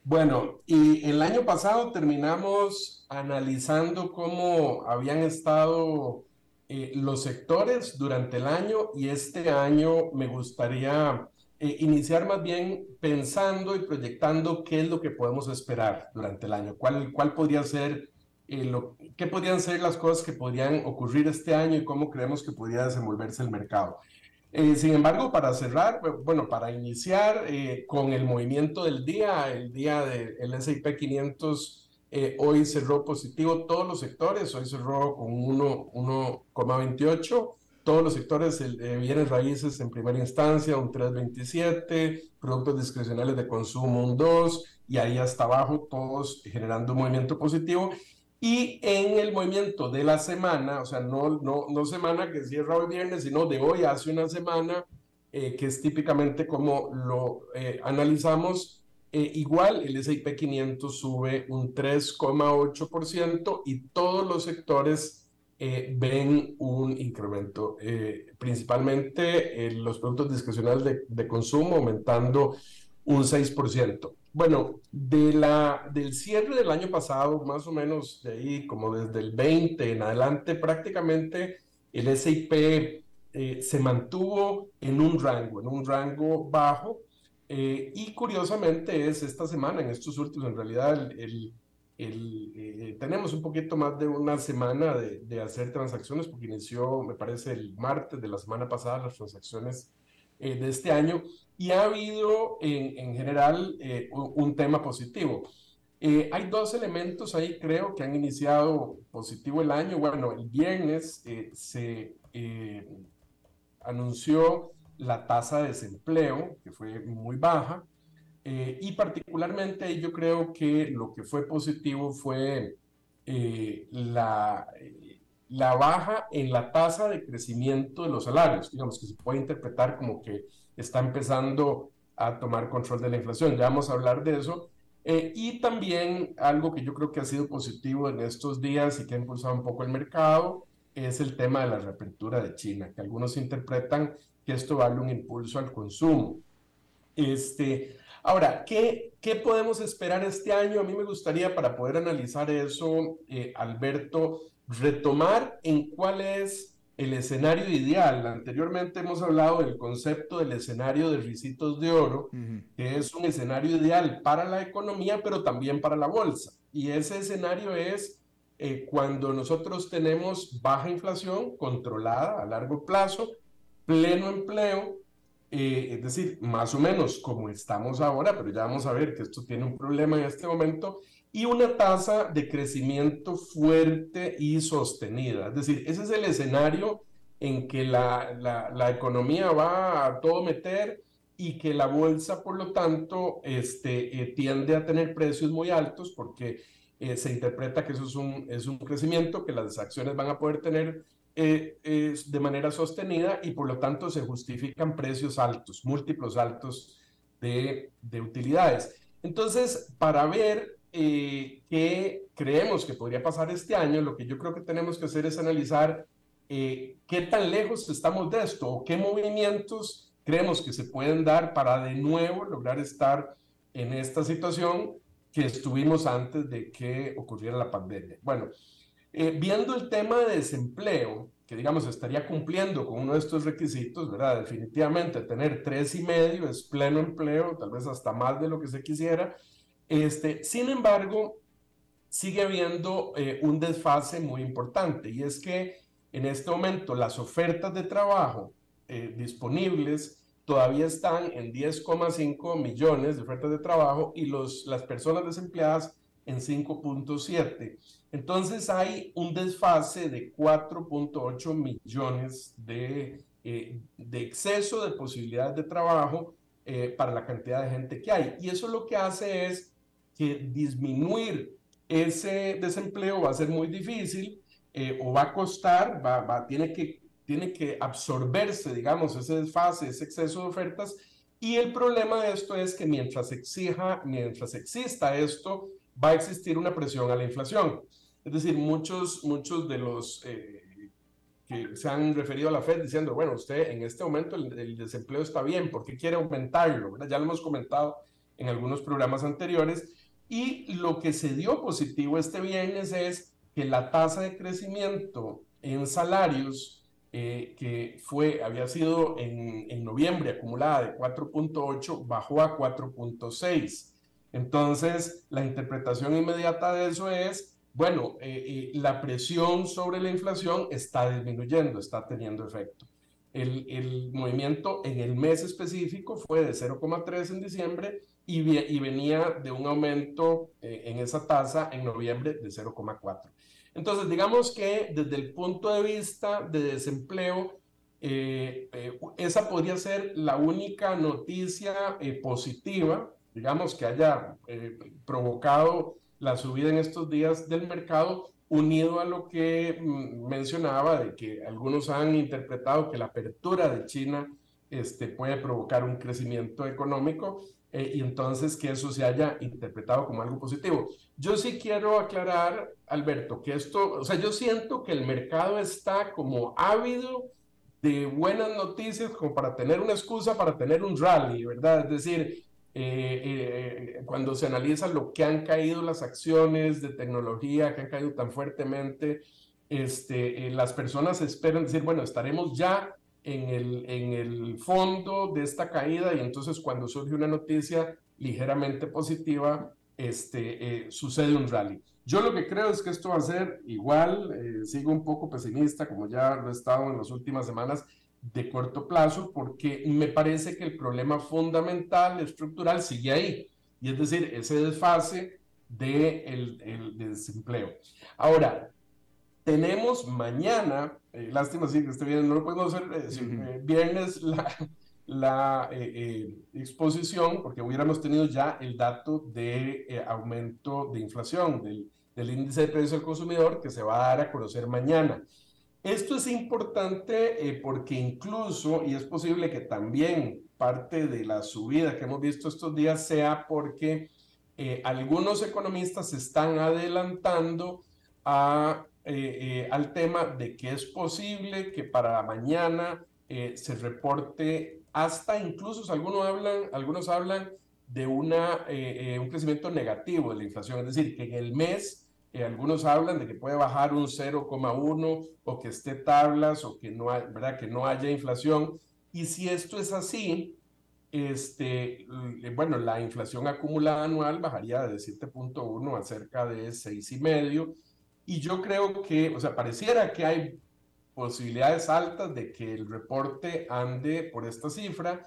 Bueno, y el año pasado terminamos analizando cómo habían estado eh, los sectores durante el año y este año me gustaría eh, iniciar más bien pensando y proyectando qué es lo que podemos esperar durante el año, cuál, podría ser, eh, lo, qué podrían ser las cosas que podrían ocurrir este año y cómo creemos que podría desenvolverse el mercado. Eh, sin embargo, para cerrar, bueno, para iniciar con el movimiento del día, el día del S&P 500 hoy cerró positivo todos los sectores, hoy cerró con 1,28 todos los sectores de bienes raíces en primera instancia, un 327, productos discrecionales de consumo, un 2, y ahí hasta abajo, todos generando un movimiento positivo. Y en el movimiento de la semana, o sea, no, no, no semana que cierra hoy viernes, sino de hoy hace una semana, eh, que es típicamente como lo eh, analizamos, eh, igual el S&P 500 sube un 3,8% y todos los sectores eh, ven un incremento, eh, principalmente en los productos discrecionales de, de, consumo aumentando un 6%. Bueno, de la, del cierre del año pasado, más o menos de ahí, como desde el 20 en adelante, prácticamente el SIP se mantuvo en un rango, en un rango bajo. y curiosamente es esta semana, en estos últimos, en realidad el, tenemos un poquito más de una semana de, hacer transacciones porque inició, me parece, el martes de la semana pasada las transacciones de este año y ha habido en, en general un tema positivo. Eh, hay dos elementos ahí, creo, que han iniciado positivo el año. Bueno, el viernes eh, se eh, anunció la tasa de desempleo, que fue muy baja, y particularmente yo creo que lo que fue positivo fue la, la baja en la tasa de crecimiento de los salarios, digamos que se puede interpretar como que está empezando a tomar control de la inflación. Ya vamos a hablar de eso eh, y también algo que yo creo que ha sido positivo en estos días y que ha impulsado un poco el mercado es el tema de la reapertura de China, que algunos interpretan que esto va a darle un impulso al consumo. Este, ahora, ¿qué, ¿qué podemos esperar este año? A mí me gustaría, para poder analizar eso, eh, Alberto, retomar en cuál es el escenario ideal. Anteriormente hemos hablado del concepto del escenario de risitos de oro, que es un escenario ideal para la economía, pero también para la bolsa. Y ese escenario es eh, cuando nosotros tenemos baja inflación controlada a largo plazo, pleno empleo, eh, es decir, más o menos como estamos ahora, pero ya vamos a ver que esto tiene un problema en este momento, y una tasa de crecimiento fuerte y sostenida. Es decir, ese es el escenario en que la, la, economía va a todo meter y que la bolsa, por lo tanto, este, eh, tiende a tener precios muy altos porque eh, se interpreta que eso es un, es un crecimiento que las acciones van a poder tener eh, de manera sostenida y por lo tanto se justifican precios altos, múltiplos altos de, de utilidades. Entonces, para ver eh, que creemos que podría pasar este año, lo que yo creo que tenemos que hacer es analizar eh, qué tan lejos estamos de esto o qué movimientos creemos que se pueden dar para de nuevo lograr estar en esta situación que estuvimos antes de que ocurriera la pandemia. Bueno, eh, viendo el tema de desempleo, que digamos estaría cumpliendo con uno de estos requisitos, ¿verdad? Definitivamente tener tres y medio es pleno empleo, tal vez hasta más de lo que se quisiera, este, sin embargo, sigue habiendo eh, un desfase muy importante y es que en este momento las ofertas de trabajo eh, disponibles todavía están en 10,5 millones de ofertas de trabajo y los, las personas desempleadas en 5.7. Entonces hay un desfase de 4.8 millones de, eh, de exceso de posibilidades de trabajo para la cantidad de gente que hay. Y eso lo que hace es que disminuir ese desempleo va a ser muy difícil eh, o va a costar, va, va, tiene, que, tiene que absorberse, digamos, ese desfase, ese exceso de ofertas. Y el problema de esto es que mientras exija, mientras exista esto, va a existir una presión a la inflación. Es decir, muchos, muchos de los eh, que se han referido a la Fed diciendo, bueno, usted en este momento el, el desempleo está bien, ¿por qué quiere aumentarlo? Ya lo hemos comentado en algunos programas anteriores. Y lo que se dio positivo este viernes es que la tasa de crecimiento en salarios, eh, que fue, había sido en, en noviembre acumulada de 4.8, bajó a 4.6. Entonces, la interpretación inmediata de eso es, bueno, eh, eh, la presión sobre la inflación está disminuyendo, está teniendo efecto. El, el movimiento en el mes específico fue de 0,3 en diciembre y, venía de un aumento eh, en esa tasa en noviembre de 0,4. Entonces, digamos que desde el punto de vista de desempleo, eh, eh, esa podría ser la única noticia positiva, digamos, que haya provocado la subida en estos días del mercado, unido a lo que mm, mencionaba de que algunos han interpretado que la apertura de China este, puede provocar un crecimiento económico eh, y entonces que eso se haya interpretado como algo positivo. Yo sí quiero aclarar, Alberto, que esto, o sea, yo siento que el mercado está como ávido de buenas noticias como para tener una excusa para tener un rally, ¿verdad? Es decir, eh, eh, cuando se analiza lo que han caído las acciones de tecnología, que han caído tan fuertemente, este, las personas esperan decir, bueno, estaremos ya en el, en el fondo de esta caída y entonces cuando surge una noticia ligeramente positiva, este, eh, sucede un rally. Yo lo que creo es que esto va a ser igual, eh, sigo un poco pesimista, como ya lo he estado en las últimas semanas, de corto plazo, porque me parece que el problema fundamental, estructural, sigue ahí. Y es decir, ese desfase de el, desempleo. Ahora, tenemos mañana, eh, lástima sí que esté bien, no lo podemos hacer, eh, viernes la, la exposición, porque hubiéramos tenido ya el dato de aumento de inflación, del, del índice de precios al consumidor, que se va a dar a conocer mañana. Esto es importante eh, porque incluso, y es posible que también parte de la subida que hemos visto estos días sea porque eh, algunos economistas se están adelantando a, eh, al tema de que es posible que para mañana se reporte hasta incluso, algunos hablan, algunos hablan de una, un crecimiento negativo de la inflación, es decir, que en el mes algunos hablan de que puede bajar un 0,1 o que esté tablas o que no, ¿verdad? que no haya inflación. Y si esto es así, este, eh, bueno, la inflación acumulada anual bajaría de 7.1 a cerca de 6,5. Y yo creo que, o sea, pareciera que hay posibilidades altas de que el reporte ande por esta cifra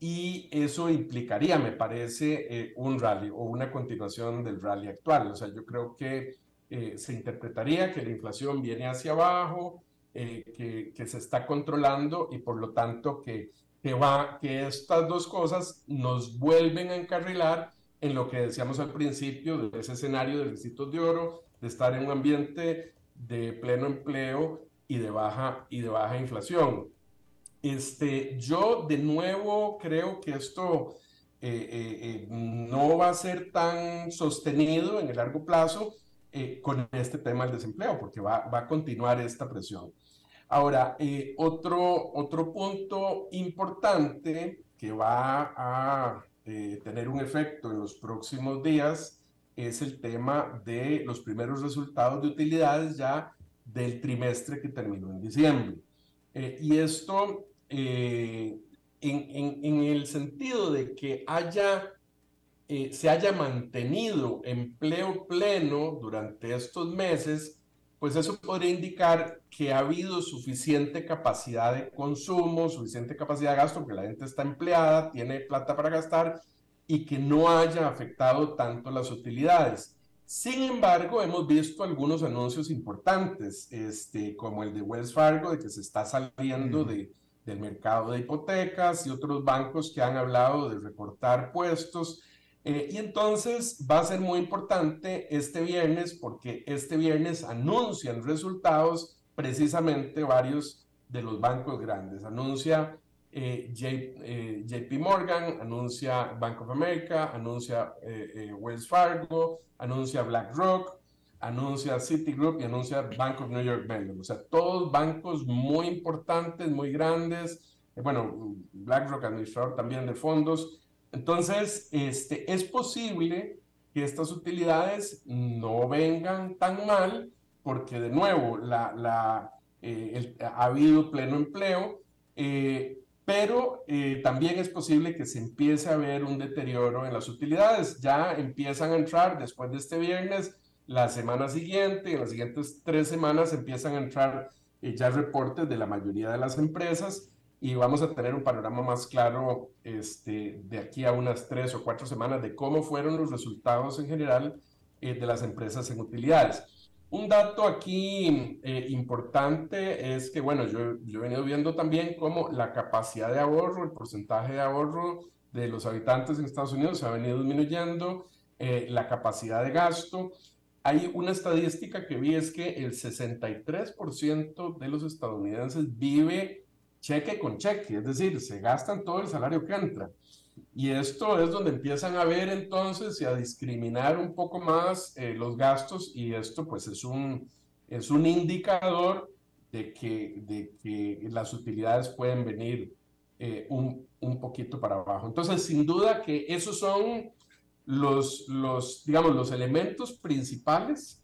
y eso implicaría, me parece, eh, un rally o una continuación del rally actual. O sea, yo creo que eh, se interpretaría que la inflación viene hacia abajo, eh, que, que, se está controlando y por lo tanto que, que, va, que estas dos cosas nos vuelven a encarrilar en lo que decíamos al principio de ese escenario de requisitos de oro, de estar en un ambiente de pleno empleo y de baja, y de baja inflación. Este, yo de nuevo creo que esto eh, eh, eh, no va a ser tan sostenido en el largo plazo con este tema del desempleo, porque va, va a continuar esta presión. Ahora, otro, otro punto importante que va a tener un efecto en los próximos días es el tema de los primeros resultados de utilidades ya del trimestre que terminó en diciembre. y esto eh, en, el sentido de que haya, eh, se haya mantenido empleo pleno durante estos meses, pues eso podría indicar que ha habido suficiente capacidad de consumo, suficiente capacidad de gasto, porque la gente está empleada, tiene plata para gastar y que no haya afectado tanto las utilidades. Sin embargo, hemos visto algunos anuncios importantes, este, como el de Wells Fargo, de que se está saliendo de, del mercado de hipotecas y otros bancos que han hablado de recortar puestos. Eh, y entonces va a ser muy importante este viernes porque este viernes anuncian resultados precisamente varios de los bancos grandes. Anuncia eh, eh, JP Morgan, anuncia Bank of America, anuncia Wells Fargo, anuncia BlackRock, anuncia Citigroup y anuncia Bank of New York Mellon. O sea, todos bancos muy importantes, muy grandes. Eh, bueno, BlackRock, administrador también de fondos. Entonces, este, es posible que estas utilidades no vengan tan mal porque, de nuevo, eh, ha habido pleno empleo, eh, pero también es posible que se empiece a ver un deterioro en las utilidades. Ya empiezan a entrar después de este viernes la semana siguiente, en las siguientes tres semanas empiezan a entrar eh, ya reportes de la mayoría de las empresas y vamos a tener un panorama más claro este, de aquí a unas tres o cuatro semanas de cómo fueron los resultados en general eh, de las empresas en utilidades. Un dato aquí eh, importante es que, bueno, yo, yo, he venido viendo también cómo la capacidad de ahorro, el porcentaje de ahorro de los habitantes en Estados Unidos se ha venido disminuyendo, la capacidad de gasto hay una estadística que vi es que el 63% de los estadounidenses vive cheque con cheque, es decir, se gastan todo el salario que entra. Y esto es donde empiezan a ver entonces y a discriminar un poco más eh, los gastos y esto pues es un, es un indicador de que, de que las utilidades pueden venir eh, un, un poquito para abajo. Entonces, sin duda que esos son los, los, digamos, los elementos principales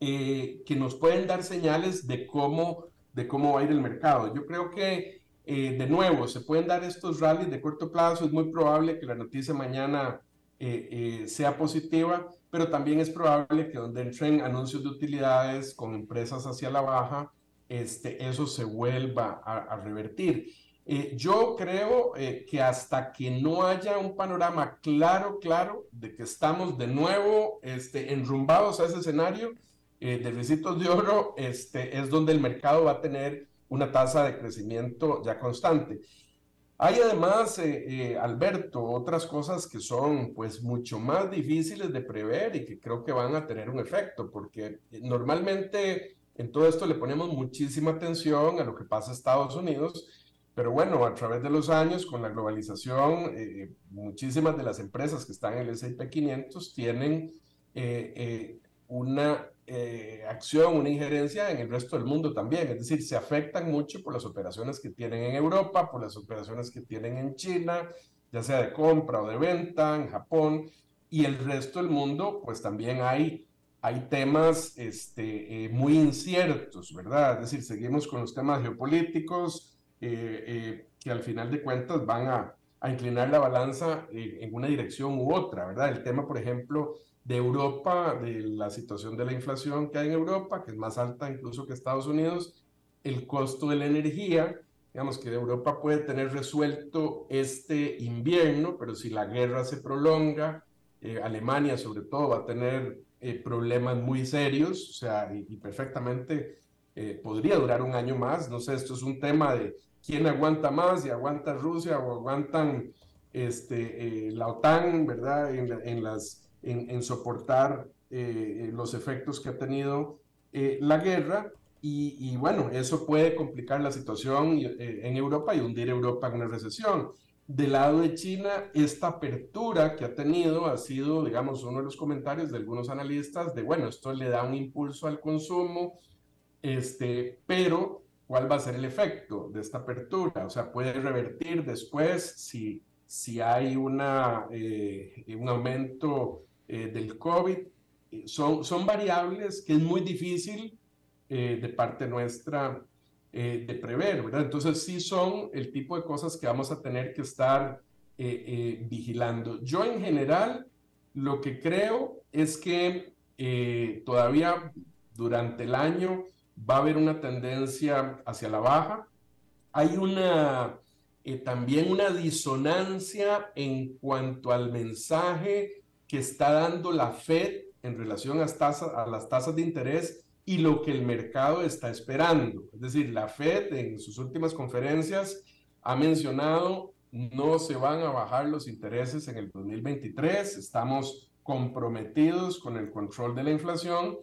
eh, que nos pueden dar señales de cómo, de cómo va a ir el mercado. Yo creo que eh, de nuevo, se pueden dar estos rallies de corto plazo, es muy probable que la noticia mañana eh, sea positiva, pero también es probable que donde entren anuncios de utilidades con empresas hacia la baja, este, eso se vuelva a, revertir. yo creo que hasta que no haya un panorama claro, claro, de que estamos de nuevo este, enrumbados a ese escenario, eh, de recitos de oro este, es donde el mercado va a tener una tasa de crecimiento ya constante. Hay además, eh, eh, Alberto, otras cosas que son pues mucho más difíciles de prever y que creo que van a tener un efecto, porque normalmente en todo esto le ponemos muchísima atención a lo que pasa en Estados Unidos, pero bueno, a través de los años, con la globalización, muchísimas de las empresas que están en el S&P 500 tienen una eh, acción, una injerencia en el resto del mundo también. Es decir, se afectan mucho por las operaciones que tienen en Europa, por las operaciones que tienen en China, ya sea de compra o de venta, en Japón, y el resto del mundo, pues también hay, hay temas este, eh, muy inciertos, ¿verdad? Es decir, seguimos con los temas geopolíticos eh, que al final de cuentas van a, a inclinar la balanza en una dirección u otra, ¿verdad? El tema, por ejemplo, de Europa, de la situación de la inflación que hay en Europa, que es más alta incluso que Estados Unidos, el costo de la energía, digamos que Europa puede tener resuelto este invierno, pero si la guerra se prolonga, eh, Alemania sobre todo va a tener eh, problemas muy serios, o sea, y, perfectamente eh, podría durar un año más, no sé, esto es un tema de quién aguanta más, si aguanta Rusia o aguantan este, la OTAN, ¿verdad? En, en las en, soportar eh, los efectos que ha tenido eh, la guerra. Y, bueno, eso puede complicar la situación eh, en Europa y hundir Europa en una recesión. Del lado de China, esta apertura que ha tenido ha sido, digamos, uno de los comentarios de algunos analistas de, bueno, esto le da un impulso al consumo, este, pero ¿cuál va a ser el efecto de esta apertura? O sea, puede revertir después si, si hay una, un aumento eh, del COVID. Eh, son, son variables que es muy difícil eh, de parte nuestra de prever, ¿verdad? Entonces sí son el tipo de cosas que vamos a tener que estar vigilando. Yo en general lo que creo es que todavía durante el año va a haber una tendencia hacia la baja. Hay una también una disonancia en cuanto al mensaje que está dando la Fed en relación a, las tasas de interés y lo que el mercado está esperando. Es decir, la Fed en sus últimas conferencias ha mencionado no se van a bajar los intereses en el 2023, estamos comprometidos con el control de la inflación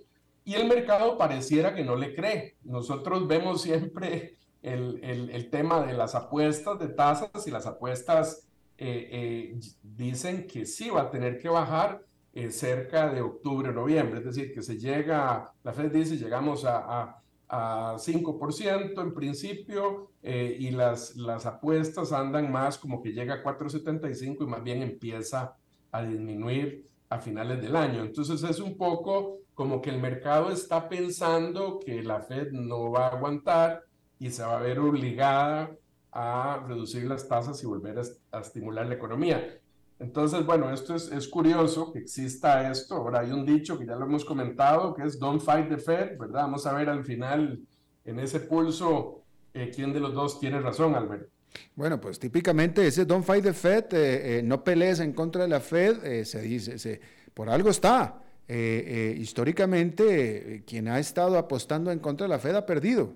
y el mercado pareciera que no le cree. Nosotros vemos siempre el tema de las apuestas de tasas y las apuestas eh, eh, dicen que sí va a tener que bajar eh, cerca de octubre noviembre, es decir, que se llega, la Fed dice, llegamos a, a, 5% en principio y las, las apuestas andan más como que llega a 4,75 y más bien empieza a disminuir a finales del año. Entonces es un poco como que el mercado está pensando que la Fed no va a aguantar y se va a ver obligada a reducir las tasas y volver a, estimular la economía. Entonces, bueno, esto es, es, curioso que exista esto. Ahora hay un dicho que ya lo hemos comentado, que es don't fight the Fed, ¿verdad? Vamos a ver al final en ese pulso eh, quién de los dos tiene razón, Alberto. Bueno, pues típicamente ese don't fight the Fed, eh, eh, no pelees en contra de la Fed, se dice, se, por algo está. históricamente, quien ha estado apostando en contra de la Fed ha perdido.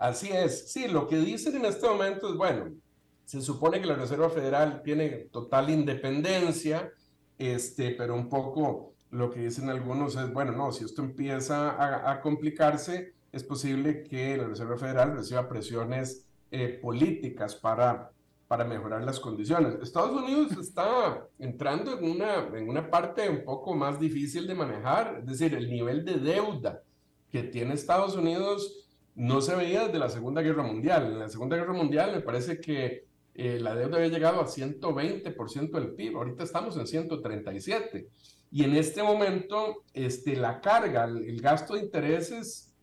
Así es. Sí, lo que dicen en este momento es, bueno, se supone que la Reserva Federal tiene total independencia, este, pero un poco lo que dicen algunos es, bueno, no, si esto empieza a, complicarse, es posible que la Reserva Federal reciba presiones eh, políticas para, para mejorar las condiciones. Estados Unidos está entrando en una, en una parte un poco más difícil de manejar, es decir, el nivel de deuda que tiene Estados Unidos no se veía desde la Segunda Guerra Mundial. En la Segunda Guerra Mundial me parece que eh, la deuda había llegado a 120% del PIB, ahorita estamos en 137. Y en este momento, este, la carga, el, gasto de intereses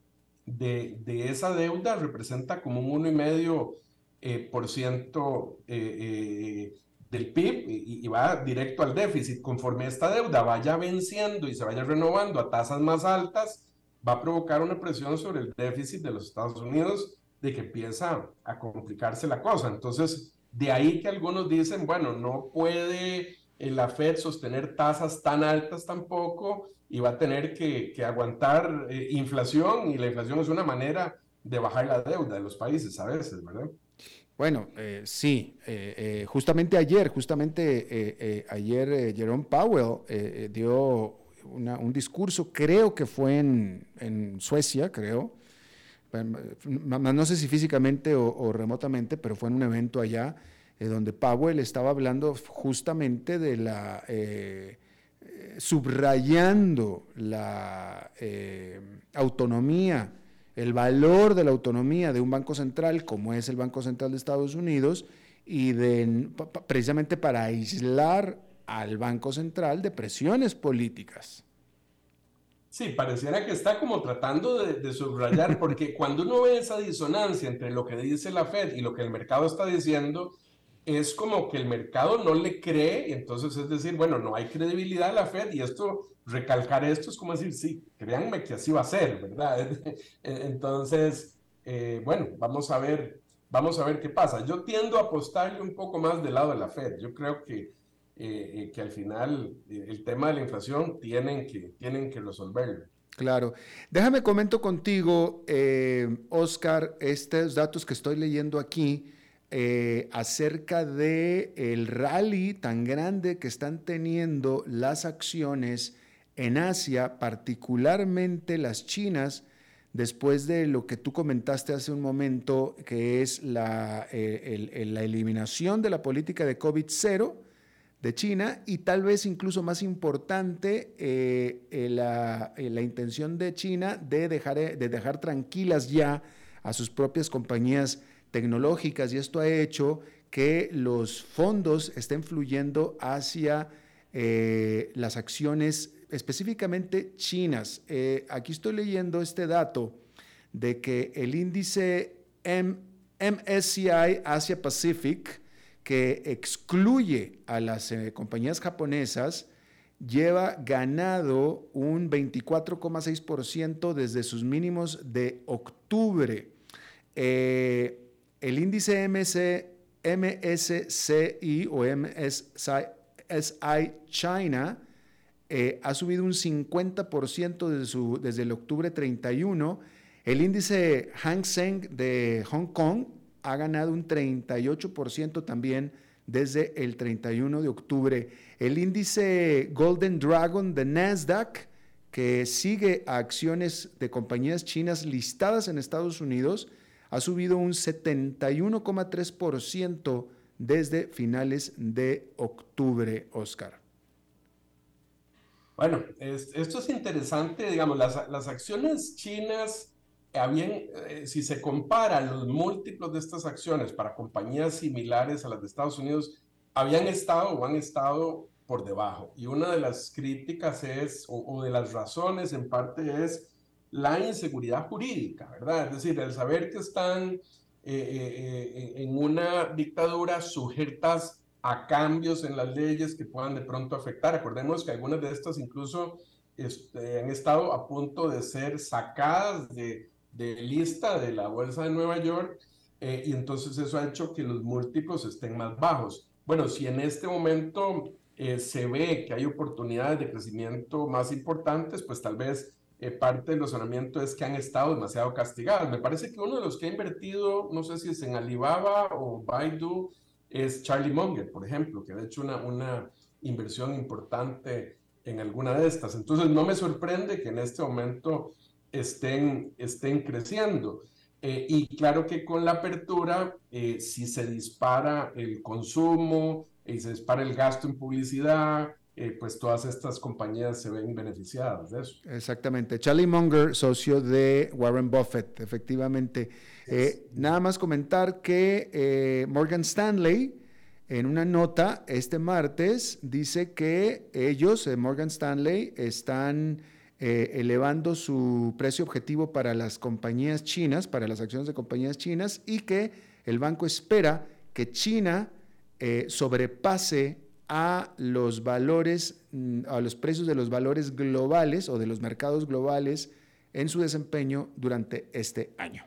de, esa deuda representa como un 1,5% eh, por ciento eh, eh, del PIB y, va directo al déficit. Conforme esta deuda vaya venciendo y se vaya renovando a tasas más altas, va a provocar una presión sobre el déficit de los Estados Unidos de que empieza a complicarse la cosa. Entonces, de ahí que algunos dicen, bueno, no puede la Fed sostener tasas tan altas tampoco y va a tener que, que aguantar eh, inflación y la inflación es una manera de bajar la deuda de los países a veces, ¿verdad? Bueno, eh, sí, eh, eh, justamente ayer, justamente ayer Jerome Powell dio un discurso, creo que fue en, Suecia, creo, no sé si físicamente o, remotamente, pero fue en un evento allá donde Powell estaba hablando justamente de la subrayando la eh, autonomía, el valor de la autonomía de un banco central como es el Banco Central de Estados Unidos y de, precisamente para aislar al Banco Central de presiones políticas. Sí, pareciera que está como tratando de, de, subrayar, porque cuando uno ve esa disonancia entre lo que dice la Fed y lo que el mercado está diciendo, es como que el mercado no le cree, entonces es decir, bueno, no hay credibilidad a la Fed y esto, recalcar esto es como decir, sí, créanme que así va a ser, ¿verdad? Entonces, eh, bueno, vamos a ver, vamos a ver qué pasa. Yo tiendo a apostarle un poco más del lado de la Fed. Yo creo que, eh, eh que al final eh, el tema de la inflación tienen que, tienen que resolverlo. Claro. Déjame comento contigo, Oscar, estos datos que estoy leyendo aquí acerca de el rally tan grande que están teniendo las acciones en Asia, particularmente las chinas, después de lo que tú comentaste hace un momento, que es la, la eliminación de la política de COVID-0 de China y tal vez incluso más importante, eh, eh la, eh, la, intención de China de dejar, de dejar tranquilas ya a sus propias compañías tecnológicas y esto ha hecho que los fondos estén fluyendo hacia las acciones específicamente chinas. Aquí estoy leyendo este dato de que el índice M MSCI Asia Pacific, que excluye a las eh, compañías japonesas, lleva ganado un 24,6% desde sus mínimos de octubre. Eh, el índice MS, MSCI o MSCI China eh, ha subido un 50% desde, desde el octubre 31. El índice Hang Seng de Hong Kong ha ganado un 38% también desde el 31 de octubre. El índice Golden Dragon de Nasdaq, que sigue a acciones de compañías chinas listadas en Estados Unidos, ha subido un 71,3% desde finales de octubre, Oscar. Bueno, es, esto es interesante, digamos, las acciones chinas habían, eh, si se comparan los múltiplos de estas acciones para compañías similares a las de Estados Unidos, habían estado o han estado por debajo. Y una de las críticas es, o, o de las razones en parte es, la inseguridad jurídica, ¿verdad? Es decir, el saber que están eh, eh, eh, en una dictadura sujetas a cambios en las leyes que puedan de pronto afectar. Acordemos que algunas de estas incluso este, han estado a punto de ser sacadas de, de lista de la Bolsa de Nueva York y entonces eso ha hecho que los múltiplos estén más bajos. Bueno, si en este momento se ve que hay oportunidades de crecimiento más importantes, pues tal vez eh, parte del razonamiento es que han estado demasiado castigadas. Me parece que uno de los que ha invertido, no sé si es en Alibaba o Baidu, es Charlie Munger, por ejemplo, que ha hecho una, una inversión importante en alguna de estas. Entonces, no me sorprende que en este momento estén, estén creciendo. Eh, y claro que con la apertura, eh, si se dispara el consumo y se dispara el gasto en publicidad, eh, pues todas estas compañías se ven beneficiadas de eso. Exactamente. Charlie Munger, socio de Warren Buffett, efectivamente. Eh, nada más comentar que eh, Morgan Stanley, en una nota este martes, dice que ellos, Morgan Stanley, están eh, elevando su precio objetivo para las compañías chinas, para las acciones de compañías chinas, y que el banco espera que China eh, sobrepase a los valores, mm, a los precios de los valores globales o de los mercados globales en su desempeño durante este año.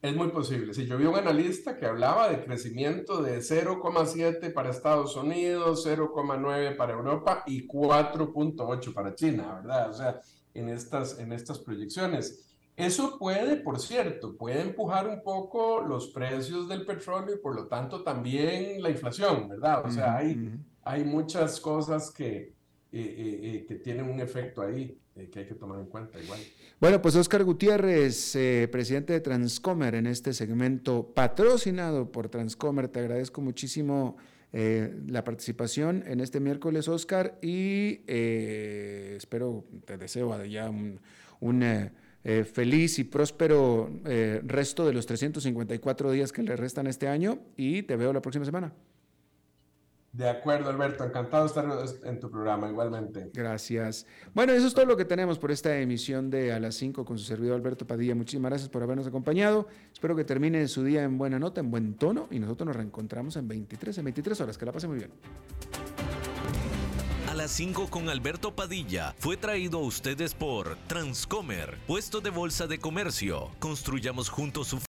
Es muy posible. Si yo vi un analista que hablaba de crecimiento de 0,7 para Estados Unidos, 0,9 para Europa y 4,8 para China, ¿verdad? O sea, en estas, en estas proyecciones. Eso puede, por cierto, puede empujar un poco los precios del petróleo y por lo tanto también la inflación, ¿verdad? O sea, hay, hay muchas cosas que, eh, eh, eh, que tienen un efecto ahí que hay que tomar en cuenta igual. Bueno, pues Oscar Gutiérrez, presidente de Transcomer en este segmento patrocinado por Transcomer, te agradezco muchísimo la participación en este miércoles, Oscar, y espero, te deseo ya un... un eh, feliz y próspero eh, resto de los 354 días que le restan este año y te veo la próxima semana. De acuerdo, Alberto. Encantado de estar en tu programa, igualmente. Gracias. Bueno, eso es todo lo que tenemos por esta emisión de A las 5 con su servidor Alberto Padilla. Muchísimas gracias por habernos acompañado. Espero que termine su día en buena nota, en buen tono y nosotros nos reencontramos en 23, en 23 horas. Que la pase muy bien las 5 con Alberto Padilla fue traído a ustedes por Transcomer, puesto de bolsa de comercio. Construyamos juntos su